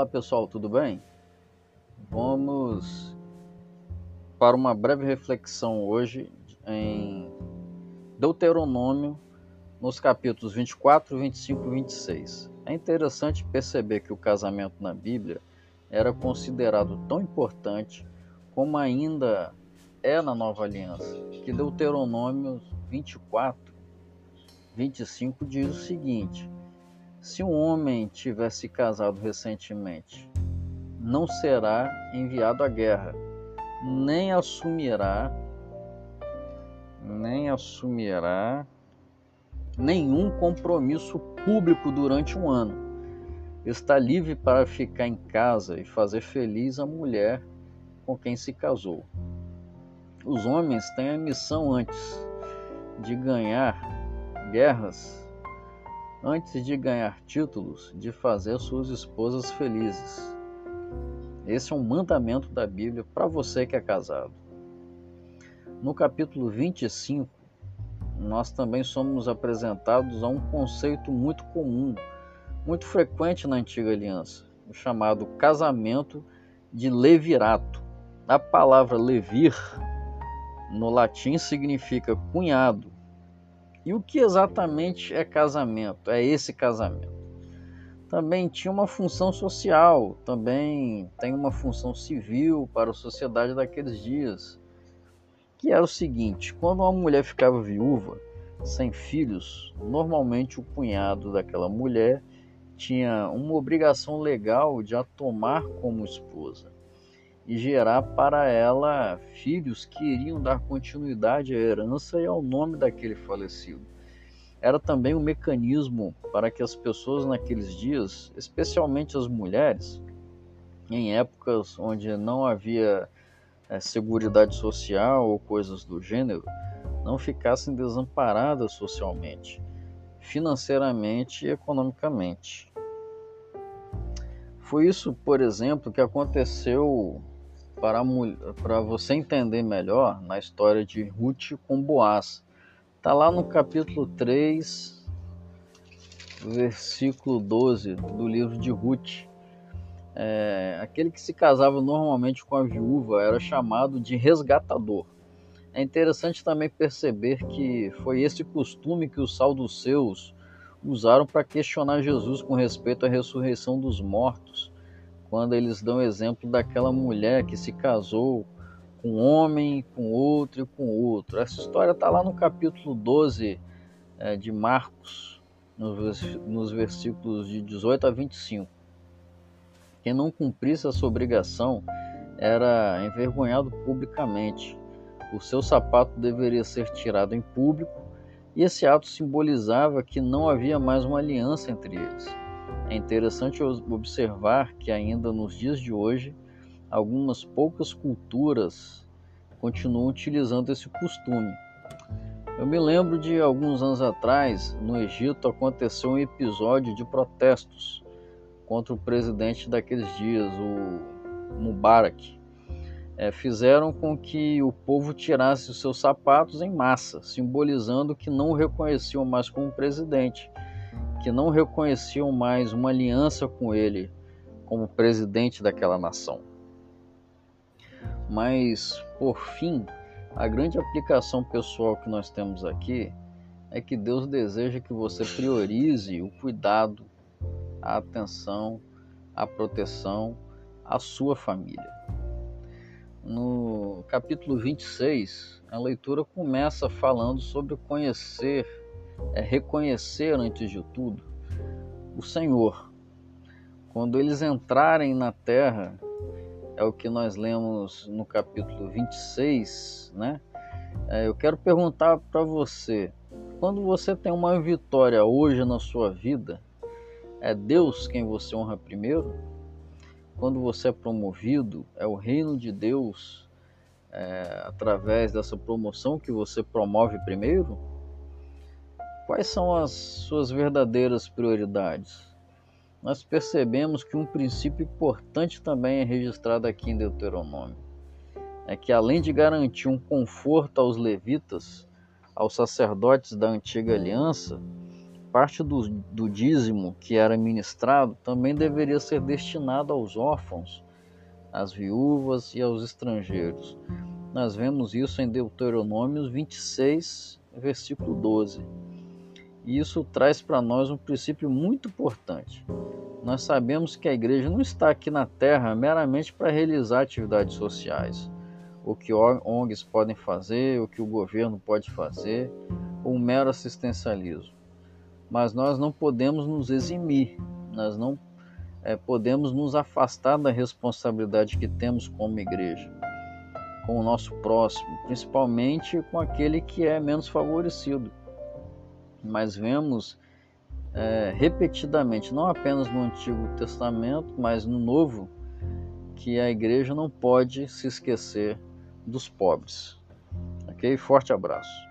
Olá pessoal, tudo bem? Vamos para uma breve reflexão hoje em Deuteronômio, nos capítulos 24, 25 e 26. É interessante perceber que o casamento na Bíblia era considerado tão importante como ainda é na Nova Aliança, que Deuteronômio 24, 25 diz o seguinte: Se um homem tivesse casado recentemente, não será enviado à guerra, nem assumirá nem assumirá nenhum compromisso público durante um ano. Está livre para ficar em casa e fazer feliz a mulher com quem se casou. Os homens têm a missão antes de ganhar guerras, antes de ganhar títulos, de fazer suas esposas felizes. Esse é um mandamento da Bíblia para você que é casado. No capítulo 25, nós também somos apresentados a um conceito muito comum, muito frequente na antiga aliança, o chamado casamento de levirato. A palavra levir no latim significa cunhado. E o que exatamente é casamento? É esse casamento. Também tinha uma função social, também tem uma função civil para a sociedade daqueles dias que era o seguinte: quando uma mulher ficava viúva, sem filhos, normalmente o cunhado daquela mulher tinha uma obrigação legal de a tomar como esposa e gerar para ela filhos que iriam dar continuidade à herança e ao nome daquele falecido. Era também um mecanismo para que as pessoas naqueles dias, especialmente as mulheres, em épocas onde não havia é, seguridade social ou coisas do gênero não ficassem desamparadas socialmente, financeiramente e economicamente. Foi isso, por exemplo, que aconteceu para, você entender melhor na história de Ruth com Boaz. Está lá no capítulo 3, versículo 12 do livro de Ruth. É, aquele que se casava normalmente com a viúva era chamado de resgatador. É interessante também perceber que foi esse costume que os saduceus usaram para questionar Jesus com respeito à ressurreição dos mortos, quando eles dão exemplo daquela mulher que se casou com um homem, com outro e com outro. Essa história está lá no capítulo 12 é, de Marcos, nos, versículos de 18 a 25. Quem não cumprisse essa obrigação era envergonhado publicamente. O seu sapato deveria ser tirado em público e esse ato simbolizava que não havia mais uma aliança entre eles. É interessante observar que, ainda nos dias de hoje, algumas poucas culturas continuam utilizando esse costume. Eu me lembro de alguns anos atrás, no Egito, aconteceu um episódio de protestos contra o presidente daqueles dias, o Mubarak, é, fizeram com que o povo tirasse os seus sapatos em massa, simbolizando que não o reconheciam mais como presidente, que não reconheciam mais uma aliança com ele como presidente daquela nação. Mas, por fim, a grande aplicação pessoal que nós temos aqui é que Deus deseja que você priorize o cuidado a atenção, a proteção à sua família. No capítulo 26, a leitura começa falando sobre conhecer, é reconhecer antes de tudo o Senhor. Quando eles entrarem na terra, é o que nós lemos no capítulo 26, né? É, eu quero perguntar para você: quando você tem uma vitória hoje na sua vida, é Deus quem você honra primeiro? Quando você é promovido, é o reino de Deus é, através dessa promoção que você promove primeiro? Quais são as suas verdadeiras prioridades? Nós percebemos que um princípio importante também é registrado aqui em Deuteronômio. É que além de garantir um conforto aos levitas, aos sacerdotes da antiga aliança, parte do, do dízimo que era ministrado também deveria ser destinado aos órfãos, às viúvas e aos estrangeiros. Nós vemos isso em Deuteronômio 26, versículo 12. E isso traz para nós um princípio muito importante. Nós sabemos que a igreja não está aqui na terra meramente para realizar atividades sociais, o que ONGs podem fazer, o que o governo pode fazer, ou um mero assistencialismo. Mas nós não podemos nos eximir, nós não é, podemos nos afastar da responsabilidade que temos como igreja, com o nosso próximo, principalmente com aquele que é menos favorecido. Mas vemos é, repetidamente, não apenas no Antigo Testamento, mas no Novo, que a igreja não pode se esquecer dos pobres. Ok? Forte abraço.